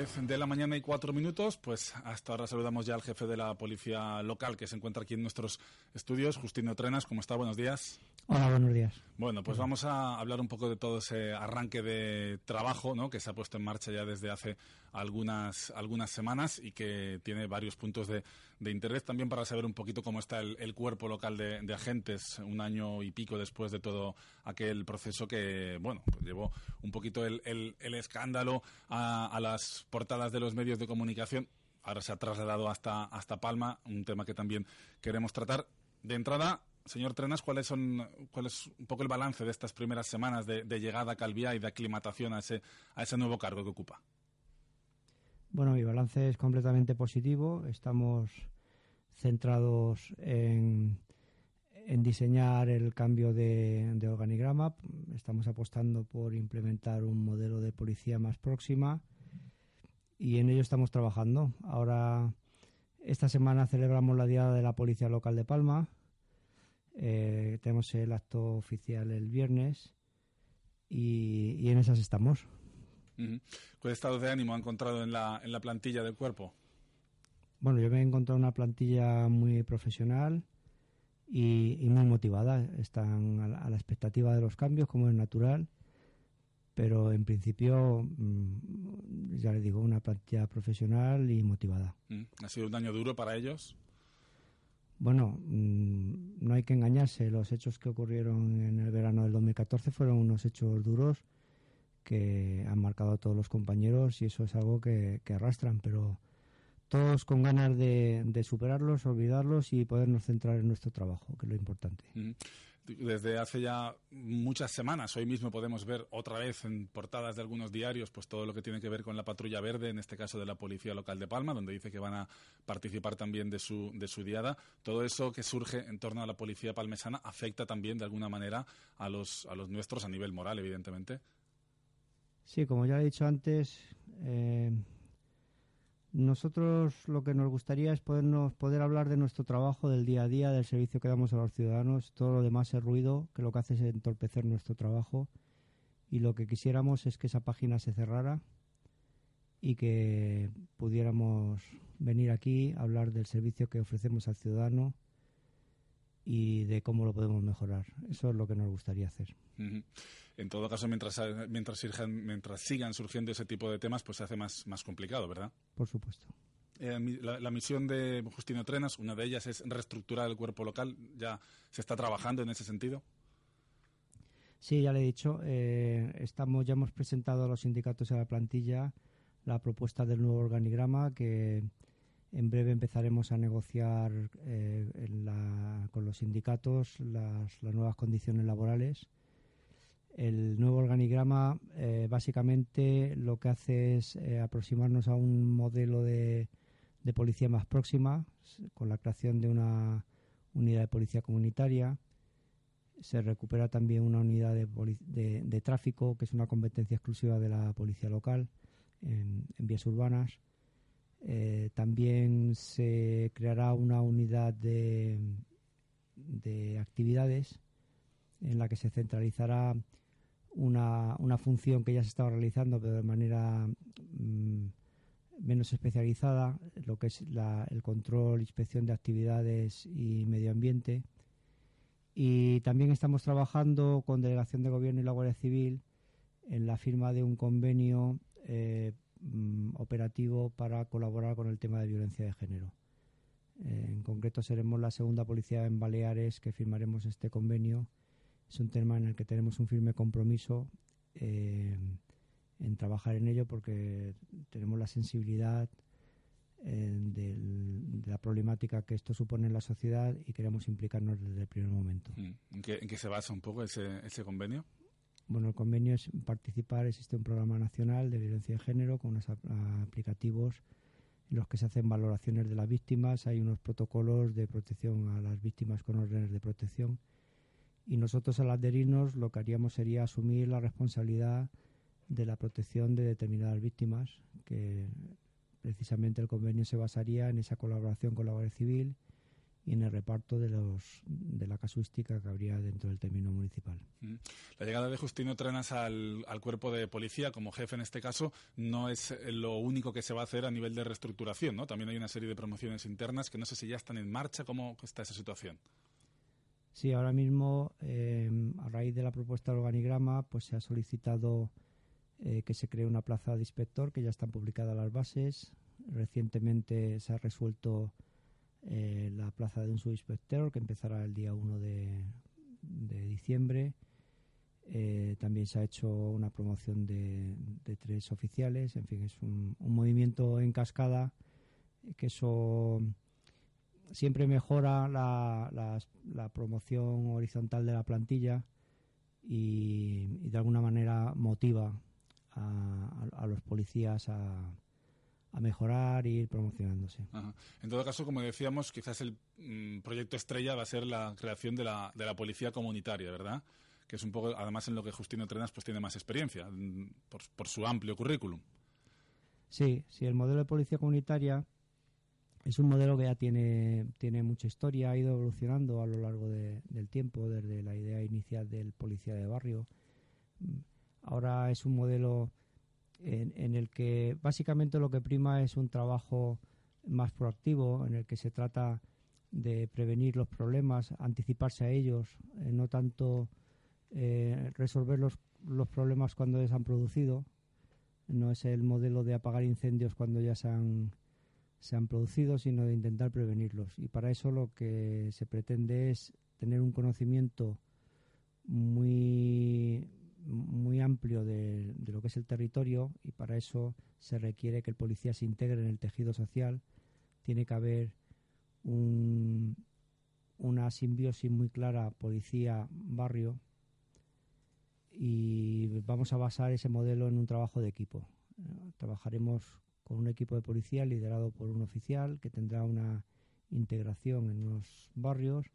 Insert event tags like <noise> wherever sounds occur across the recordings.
10 de la mañana y cuatro minutos, pues hasta ahora saludamos ya al jefe de la policía local que se encuentra aquí en nuestros estudios, Justino Trenas. ¿Cómo está? Buenos días. Hola, buenos días. Bueno, pues vamos a hablar un poco de todo ese arranque de trabajo ¿no? que se ha puesto en marcha ya desde hace algunas, algunas semanas y que tiene varios puntos de, interés también para saber un poquito cómo está el, cuerpo local de, agentes un año y pico después de todo aquel proceso que, bueno, pues llevó un poquito el, escándalo a, las portadas de los medios de comunicación. Ahora se ha trasladado hasta, hasta Palma, un tema que también queremos tratar. De entrada, Señor Trenas, ¿cuál es, un poco el balance de estas primeras semanas de, llegada a Calvía y de aclimatación a ese, a ese nuevo cargo que ocupa? Bueno, mi balance es completamente positivo. Estamos centrados en, diseñar el cambio de, organigrama. Estamos apostando por implementar un modelo de policía más próxima y en ello estamos trabajando. Ahora, esta semana celebramos la Día de la Policía Local de Palma eh, tenemos el acto oficial el viernes y, en esas estamos. ¿Qué estado de ánimo ha encontrado en la, en la plantilla del cuerpo? Bueno, yo me he encontrado una plantilla muy profesional y, muy motivada. Están a la, expectativa de los cambios, como es natural. Pero en principio, mm, ya le digo, una plantilla profesional y motivada. ¿Ha sido un año duro para ellos? Bueno, mm, no hay que engañarse. Los hechos que ocurrieron en el verano del 2014 fueron unos hechos duros que han marcado a todos los compañeros y eso es algo que, arrastran, pero todos con ganas de, superarlos, olvidarlos y podernos centrar en nuestro trabajo, que es lo importante desde hace ya muchas semanas. Hoy mismo podemos ver otra vez en portadas de algunos diarios pues todo lo que tiene que ver con la patrulla verde, en este caso de la Policía Local de Palma, donde dice que van a participar también de su, de su diada. Todo eso que surge en torno a la Policía Palmesana afecta también de alguna manera a los, a los nuestros a nivel moral, evidentemente. Sí, como ya he dicho antes, eh, nosotros lo que nos gustaría es podernos, poder hablar de nuestro trabajo, del día a día, del servicio que damos a los ciudadanos. Todo lo demás es ruido, que lo que hace es entorpecer nuestro trabajo. Y lo que quisiéramos es que esa página se cerrara y que pudiéramos venir aquí a hablar del servicio que ofrecemos al ciudadano y de cómo lo podemos mejorar. Eso es lo que nos gustaría hacer. En todo caso, mientras, mientras, mientras sigan surgiendo ese tipo de temas, pues se hace más, más complicado, ¿verdad? Por supuesto. Eh, la, misión de Justino Trenas, una de ellas es reestructurar el cuerpo local. ¿Ya se está trabajando en ese sentido? Sí, ya le he dicho. Eh, estamos, ya hemos presentado a los sindicatos y a la plantilla la propuesta del nuevo organigrama que en breve empezaremos a negociar eh, con los sindicatos las, nuevas condiciones laborales. El nuevo organigrama eh, básicamente lo que hace es eh, aproximarnos a un modelo de, policía más próxima, con la creación de una unidad de policía comunitaria. Se recupera también una unidad de, tráfico, que es una competencia exclusiva de la policía local en vías urbanas eh, también se creará una unidad de, actividades en la que se centralizará una, una, función que ya se estaba realizando, pero de manera mm, menos especializada, lo que es el control, inspección de actividades y medio ambiente. Y también estamos trabajando con Delegación de Gobierno y la Guardia Civil en la firma de un convenio eh, Mm, operativo para colaborar con el tema de violencia de género. Eh, en concreto seremos la segunda policía en Baleares que firmaremos este convenio. Es un tema en el que tenemos un firme compromiso eh, en trabajar en ello porque tenemos la sensibilidad eh, de la problemática que esto supone en la sociedad y queremos implicarnos desde el primer momento. Mm. ¿En qué, se basa un poco ese, ese convenio? Bueno, el convenio es participar, existe un programa nacional de violencia de género con unos aplicativos en los que se hacen valoraciones de las víctimas, hay unos protocolos de protección a las víctimas con órdenes de protección. Y nosotros al adherirnos lo que haríamos sería asumir la responsabilidad de la protección de determinadas víctimas, que precisamente el convenio se basaría en esa colaboración con la Guardia Civil y en el reparto de los de la casuística que habría dentro del término municipal. Mm. La llegada de Justino Trenas al, al, cuerpo de policía como jefe en este caso no es lo único que se va a hacer a nivel de reestructuración, ¿no? También hay una serie de promociones internas que no sé si ya están en marcha. ¿Cómo está esa situación? Sí, ahora mismo, eh, a raíz de la propuesta del organigrama, pues se ha solicitado eh, que se cree una plaza de inspector, que ya están publicadas las bases. Recientemente se ha resuelto eh, la plaza de un subinspector, que empezará el día 1 de, diciembre. Eh, también se ha hecho una promoción de, tres oficiales. En fin, es un, movimiento en cascada que eso siempre mejora la, la promoción horizontal de la plantilla y, de alguna manera motiva a, los policías a, mejorar y ir promocionándose. En todo caso, como decíamos, quizás el mm, proyecto estrella va a ser la creación de la, de la policía comunitaria, ¿verdad? Que es un poco, además, en lo que Justino Trenas pues tiene más experiencia, mm, por, por su amplio currículum. Sí, sí, el modelo de policía comunitaria es un modelo que ya tiene, tiene mucha historia, ha ido evolucionando a lo largo del tiempo, desde la idea inicial del policía de barrio Ahora es un modelo en, el que básicamente lo que prima es un trabajo más proactivo, en el que se trata de prevenir los problemas, anticiparse a ellos, eh, no tanto eh, resolver los, los problemas cuando ya se han producido. No es el modelo de apagar incendios cuando ya se han, se han producido, sino de intentar prevenirlos. Y para eso lo que se pretende es tener un conocimiento muy muy amplio de, lo que es el territorio y para eso se requiere que el policía se integre en el tejido social. Tiene que haber una simbiosis muy clara policía-barrio y vamos a basar ese modelo en un trabajo de equipo. Trabajaremos con un equipo de policía liderado por un oficial que tendrá una integración en los barrios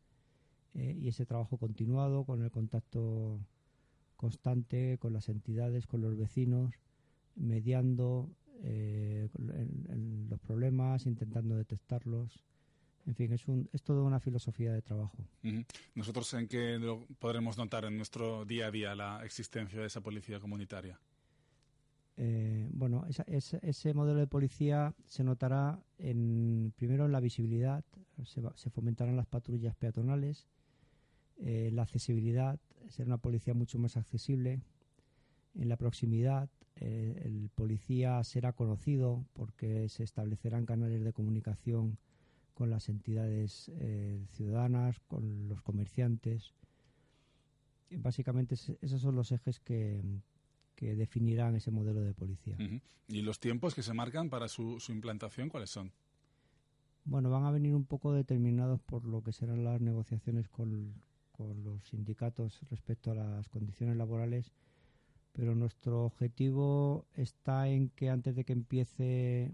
eh, y ese trabajo continuado con el contacto constante con las entidades, con los vecinos, mediando eh, en, los problemas, intentando detectarlos. En fin, es, un, es toda una filosofía de trabajo. ¿Nosotros en qué podremos notar en nuestro día a día la existencia de esa policía comunitaria? Eh, bueno, ese modelo de policía se notará en, primero en la visibilidad, se, se fomentarán las patrullas peatonales, eh, la accesibilidad, ser una policía mucho más accesible. En la proximidad, eh, el policía será conocido porque se establecerán canales de comunicación con las entidades eh, ciudadanas, con los comerciantes. básicamente esos son los ejes que, que definirán ese modelo de policía. ¿Y los tiempos que se marcan para su, su implantación cuáles son? Bueno, van a venir un poco determinados por lo que serán las negociaciones con, con los sindicatos respecto a las condiciones laborales, pero nuestro objetivo está en que antes de que empiece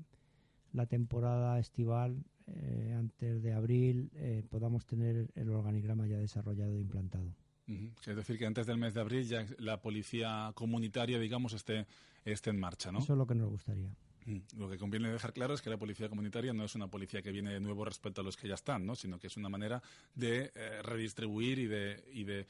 la temporada estival, eh, antes de abril, eh, podamos tener el organigrama ya desarrollado e implantado. Es decir, que antes del mes de abril ya la policía comunitaria, digamos, esté, esté en marcha, ¿no? Eso es lo que nos gustaría. Mm. Lo que conviene dejar claro es que la policía comunitaria no es una policía que viene de nuevo respecto a los que ya están, ¿no? sino que es una manera de eh, redistribuir y de, y de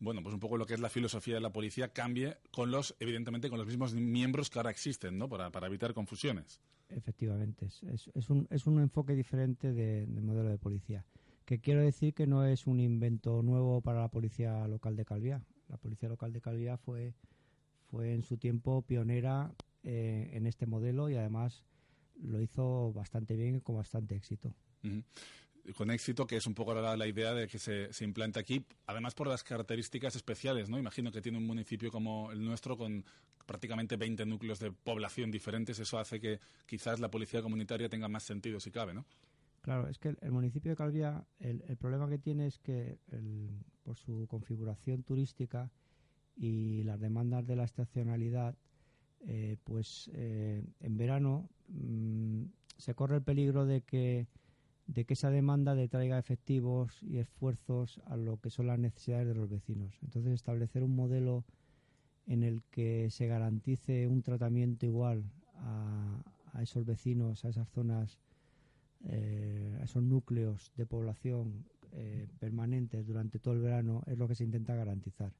bueno, pues un poco lo que es la filosofía de la policía cambie con los, evidentemente, con los mismos miembros que ahora existen, ¿no? Para, para evitar confusiones. Efectivamente, es, es, un, es un enfoque diferente de, modelo de policía. Que quiero decir que no es un invento nuevo para la policía local de Calviá. La policía local de Calviá fue, fue en su tiempo pionera eh, en este modelo y además lo hizo bastante bien y con bastante éxito. Con éxito, que es un poco la, la idea de que se, se, implante aquí, además por las características especiales, ¿no? Imagino que tiene un municipio como el nuestro con prácticamente 20 núcleos de población diferentes, eso hace que quizás la policía comunitaria tenga más sentido si cabe, ¿no? Claro, es que el, municipio de Calvía, el, el, problema que tiene es que por su configuración turística y las demandas de la estacionalidad, eh, pues eh, en verano mm, se corre el peligro de que de que esa demanda detraiga efectivos y esfuerzos a lo que son las necesidades de los vecinos. Entonces, establecer un modelo en el que se garantice un tratamiento igual a, esos vecinos, a esas zonas, eh, a esos núcleos de población eh, permanentes durante todo el verano, es lo que se intenta garantizar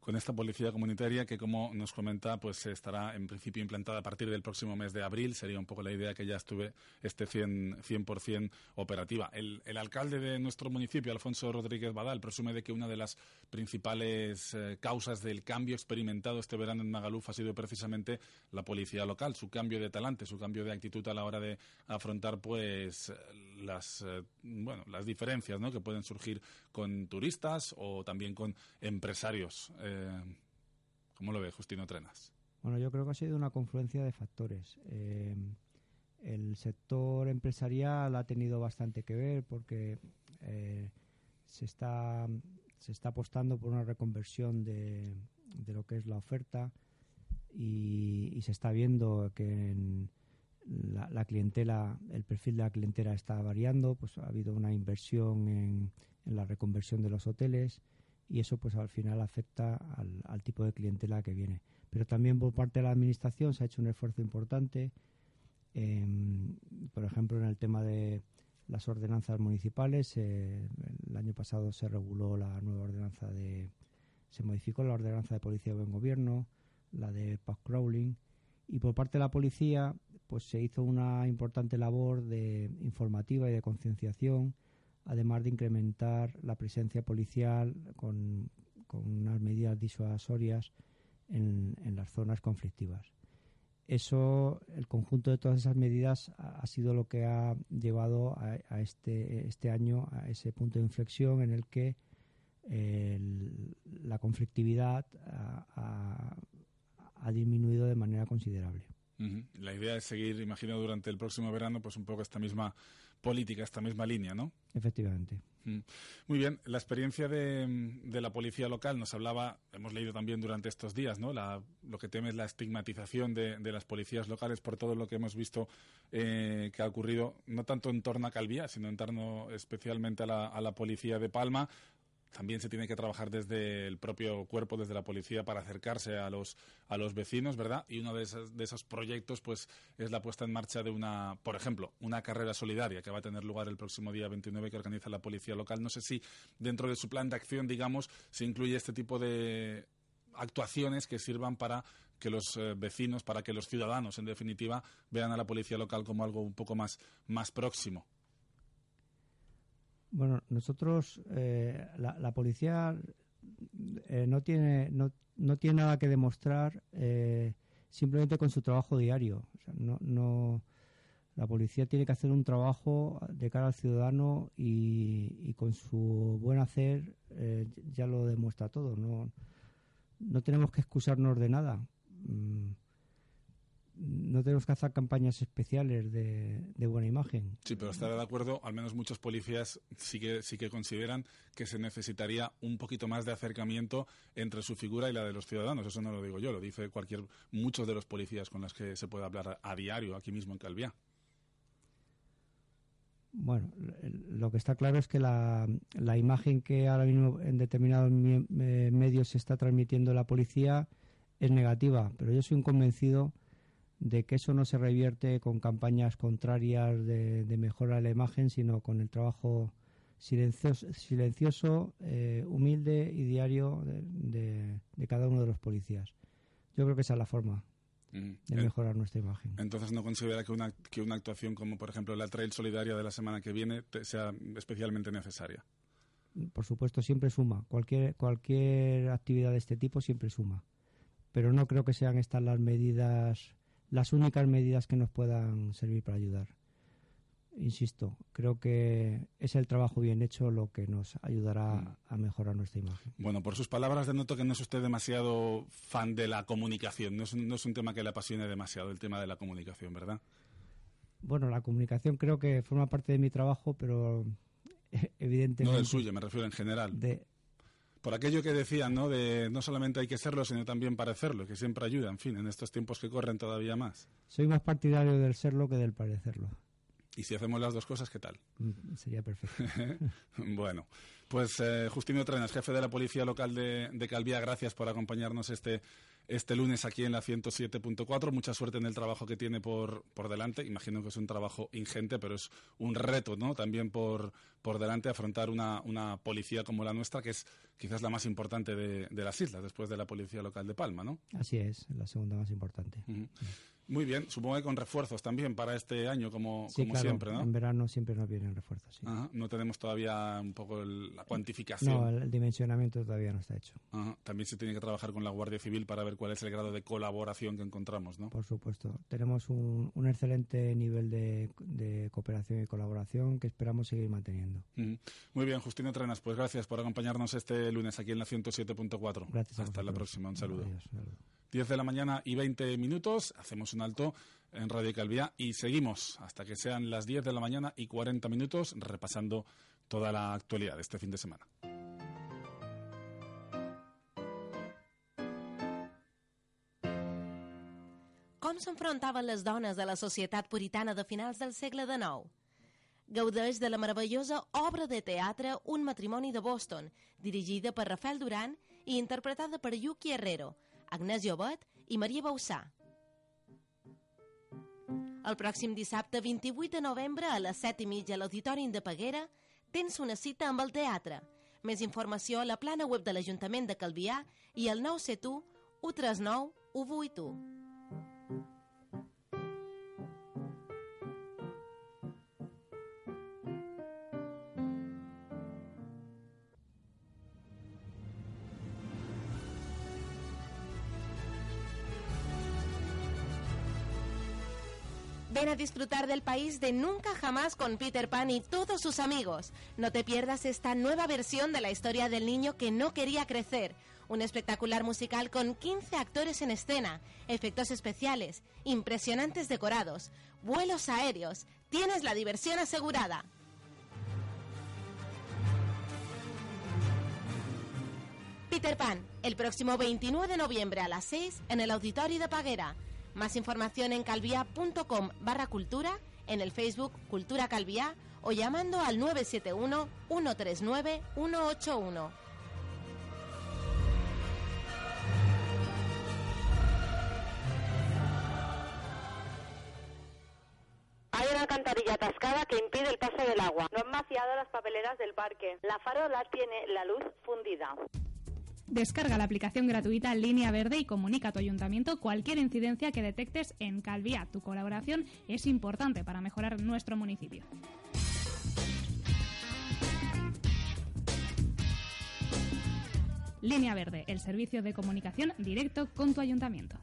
con esta policía comunitaria que, como nos comenta, pues estará en principio implantada a partir del próximo mes de abril. Sería un poco la idea que ya estuve esté 100%, 100 operativa. El, alcalde de nuestro municipio, Alfonso Rodríguez Badal, presume de que una de las principales eh, causas del cambio experimentado este verano en Magaluf ha sido precisamente la policía local, su cambio de talante, su cambio de actitud a la hora de afrontar pues las, eh, bueno, las diferencias que pueden surgir con turistas o también con empresarios. ¿Cómo lo ve Justino Trenas? Bueno, yo creo que ha sido una confluencia de factores. Eh, el sector empresarial ha tenido bastante que ver porque eh, se está se está apostando por una reconversión de, lo que es la oferta y, se está viendo que la, clientela, el perfil de la clientela está variando, pues ha habido una inversión en la reconversión de los hoteles y eso pues al final afecta al, tipo de clientela que viene. Pero también por parte de la administración se ha hecho un esfuerzo importante, por ejemplo en el tema de las ordenanzas municipales, eh, el año pasado se reguló la nueva ordenanza de, se modificó la ordenanza de policía de buen gobierno, la de pack crawling y por parte de la policía pues se hizo una importante labor de informativa y de concienciación además de incrementar la presencia policial con, unas medidas disuasorias en, las zonas conflictivas. Eso, el conjunto de todas esas medidas ha, sido lo que ha llevado a, este, este año a ese punto de inflexión en el que la conflictividad ha, disminuido de manera considerable. La idea es seguir, imagino, durante el próximo verano, pues un poco esta misma política, esta misma línea, ¿no? Efectivamente. Mm. Muy bien, la experiencia de, la policía local nos hablaba, hemos leído también durante estos días, ¿no? lo que teme es la estigmatización de, las policías locales por todo lo que hemos visto eh, que ha ocurrido, no tanto en torno a Calvía, sino en torno especialmente a la, a la policía de Palma, también se tiene que trabajar desde el propio cuerpo, desde la policía, para acercarse a los, a los vecinos, ¿verdad? Y uno de esos, de esos proyectos, pues, es la puesta en marcha de una, por ejemplo, una carrera solidaria que va a tener lugar el próximo día 29 que organiza la policía local. No sé si dentro de su plan de acción, digamos, se incluye este tipo de actuaciones que sirvan para que los eh, vecinos, para que los ciudadanos, en definitiva, vean a la policía local como algo un poco más, más próximo. Bueno, nosotros, eh, la, policía eh, no, tiene, no, no, tiene nada que demostrar eh, simplemente con su trabajo diario. no, no, la policía tiene que hacer un trabajo de cara al ciudadano y, y con su buen hacer ya lo demuestra todo. No, no tenemos que excusarnos de nada. Mm, no tenemos que hacer campañas especiales de, buena imagen. Sí, pero estará de acuerdo, al menos muchos policías sí que, sí que consideran que se necesitaría un poquito más de acercamiento entre su figura y la de los ciudadanos. Eso no lo digo yo, lo dice cualquier, muchos de los policías con los que se puede hablar a, diario aquí mismo en Calviá. Bueno, lo que está claro es que la, la imagen que ahora mismo en determinados medios se está transmitiendo la policía es negativa, pero yo soy un convencido de que eso no se revierte con campañas contrarias de, mejora de la imagen, sino con el trabajo silencioso, silencioso eh, humilde y diario de, cada uno de los policías. Yo creo que esa es la forma de mejorar nuestra imagen. Entonces, ¿no considera que una, que una actuación como, por ejemplo, la Trail Solidaria de la semana que viene sea especialmente necesaria? Por supuesto, siempre suma. Cualquier, cualquier actividad de este tipo siempre suma. Pero no creo que sean estas las medidas las únicas medidas que nos puedan servir para ayudar. Insisto, creo que es el trabajo bien hecho lo que nos ayudará mm. a mejorar nuestra imagen. Bueno, por sus palabras denoto que no es usted demasiado fan de la comunicación, no es, no es un tema que le apasione demasiado el tema de la comunicación, ¿verdad? Bueno, la comunicación creo que forma parte de mi trabajo, pero evidentemente... <laughs> No del suyo, me refiero en general. De, por aquello que decían, ¿no? De no solamente hay que serlo, sino también parecerlo, que siempre ayuda, en fin, en estos tiempos que corren todavía más. Soy más partidario del serlo que del parecerlo. Y si hacemos las dos cosas, ¿qué tal? Mm, sería perfecto. <laughs> bueno, pues eh, Justino Trenas, jefe de la Policía Local de, de Calvía, gracias por acompañarnos este este lunes aquí en la 107.4. Mucha suerte en el trabajo que tiene por, por delante. Imagino que es un trabajo ingente, pero es un reto, ¿no? También por, por delante afrontar una, una policía como la nuestra, que es quizás la más importante de, de, las islas, después de la policía local de Palma, ¿no? Así es, la segunda más importante. Muy bien, supongo que con refuerzos también para este año, como, como siempre, ¿no? En verano siempre nos vienen refuerzos, sí. No tenemos todavía un poco la cuantificación. No, el, dimensionamiento todavía no está hecho. También se tiene que trabajar con la Guardia Civil para ver cuál es el grado de colaboración que encontramos, ¿no? Por supuesto. Tenemos un, un excelente nivel de, de, cooperación y colaboración que esperamos seguir manteniendo. Muy bien, Justino Trenas, pues gracias por acompañarnos este lunes aquí en la 107.4. Gracias. Hasta la próxima, un saludo. Adiós, saludo. 10 de la mañana y 20 minutos. Hacemos un alto en Radio Calvía y seguimos hasta que sean las 10 de la mañana y 40 minutos repasando toda la actualidad de este fin de semana. Com s'enfrontaven les dones de la societat puritana de finals del segle XIX? Gaudeix de la meravellosa obra de teatre Un matrimoni de Boston, dirigida per Rafael Duran i interpretada per Yuki Herrero, Agnès Llobet i Maria Bausà. El pròxim dissabte 28 de novembre a les 7 i mitja a l'Auditori de Peguera tens una cita amb el teatre. Més informació a la plana web de l'Ajuntament de Calvià i al 971 139 181. A disfrutar del país de Nunca Jamás con Peter Pan y todos sus amigos. No te pierdas esta nueva versión de la historia del niño que no quería crecer. Un espectacular musical con 15 actores en escena, efectos especiales, impresionantes decorados, vuelos aéreos. Tienes la diversión asegurada. Peter Pan, el próximo 29 de noviembre a las 6 en el Auditorio de Paguera. Más información en calvia.com barra cultura, en el Facebook Cultura Calvia o llamando al 971 139 181. Hay una alcantarilla atascada que impide el paso del agua. No han vaciado las papeleras del parque. La farola tiene la luz fundida. Descarga la aplicación gratuita Línea Verde y comunica a tu ayuntamiento cualquier incidencia que detectes en Calvía. Tu colaboración es importante para mejorar nuestro municipio. Línea Verde, el servicio de comunicación directo con tu ayuntamiento.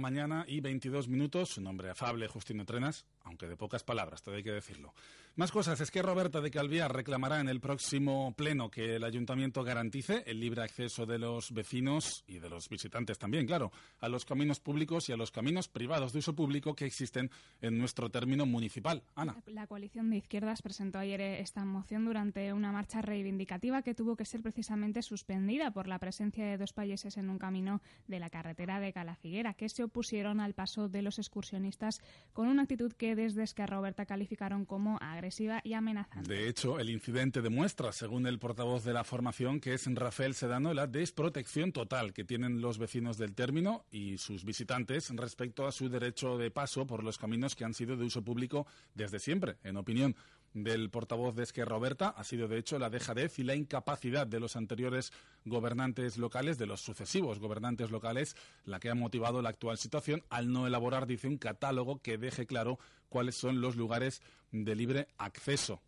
Mañana y 22 minutos. Su nombre afable, Justino Trenas, aunque de pocas palabras, todo hay que decirlo. Más cosas. Es que Roberta de Calviar reclamará en el próximo pleno que el ayuntamiento garantice el libre acceso de los vecinos y de los visitantes también, claro, a los caminos públicos y a los caminos privados de uso público que existen en nuestro término municipal. Ana. La coalición de izquierdas presentó ayer esta moción durante una marcha reivindicativa que tuvo que ser precisamente suspendida por la presencia de dos países en un camino de la carretera de Calafiguera, que se opusieron al paso de los excursionistas con una actitud que desde Esquerra Roberta calificaron como agresiva y amenazante. De hecho, el incidente demuestra, según el portavoz de la formación, que es Rafael Sedano, la desprotección total que tienen los vecinos del término y sus visitantes respecto a su derecho de paso por los caminos que han sido de uso público desde siempre, en opinión del portavoz de Esquerra Roberta. Ha sido, de hecho, la dejadez y la incapacidad de los anteriores gobernantes locales, de los sucesivos gobernantes locales, la que ha motivado la actual situación al no elaborar, dice, un catálogo que deje claro cuáles son los lugares de libre acceso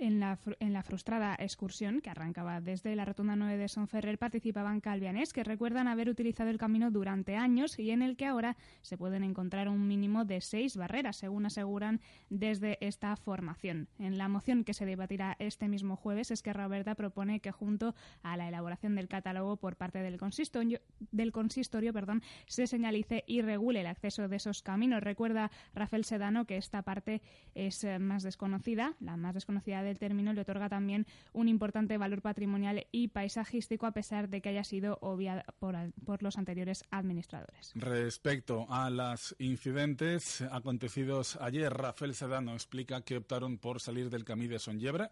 En la, en la, frustrada excursión que arrancaba desde la Rotonda 9 de Sonferrer participaban calvianés que recuerdan haber utilizado el camino durante años y en el que ahora se pueden encontrar un mínimo de seis barreras, según aseguran desde esta formación. En la moción que se debatirá este mismo jueves, es que Roberta propone que junto a la elaboración del catálogo por parte del consistorio, del consistorio perdón, se señalice y regule el acceso de esos caminos. Recuerda Rafael Sedano que esta parte es eh, más desconocida, la más desconocida del término le otorga también un importante valor patrimonial y paisajístico a pesar de que haya sido obviada por, por los anteriores administradores. Respecto a los incidentes acontecidos ayer, Rafael Sedano explica que optaron por salir del camino de Sonyebre,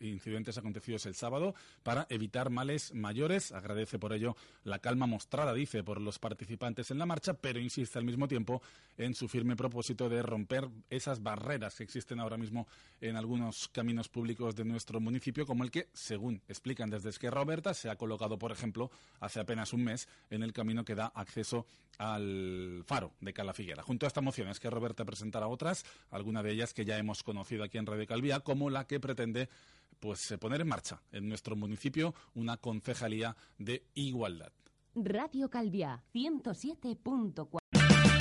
incidentes acontecidos el sábado, para evitar males mayores. Agradece por ello la calma mostrada, dice, por los participantes en la marcha, pero insiste al mismo tiempo en su firme propósito de romper esas barreras que existen ahora mismo en algunos caminos públicos de nuestro municipio, como el que, según explican desde Esquerra Oberta, se ha colocado, por ejemplo, hace apenas un mes en el camino que da acceso al faro de Calafiguera. Junto a esta moción, Esquerra Roberta presentará otras, algunas de ellas que ya hemos conocido aquí en Radio Calvía, como la que pretende pues eh, poner en marcha en nuestro municipio una concejalía de igualdad. Radio Calvia 107.4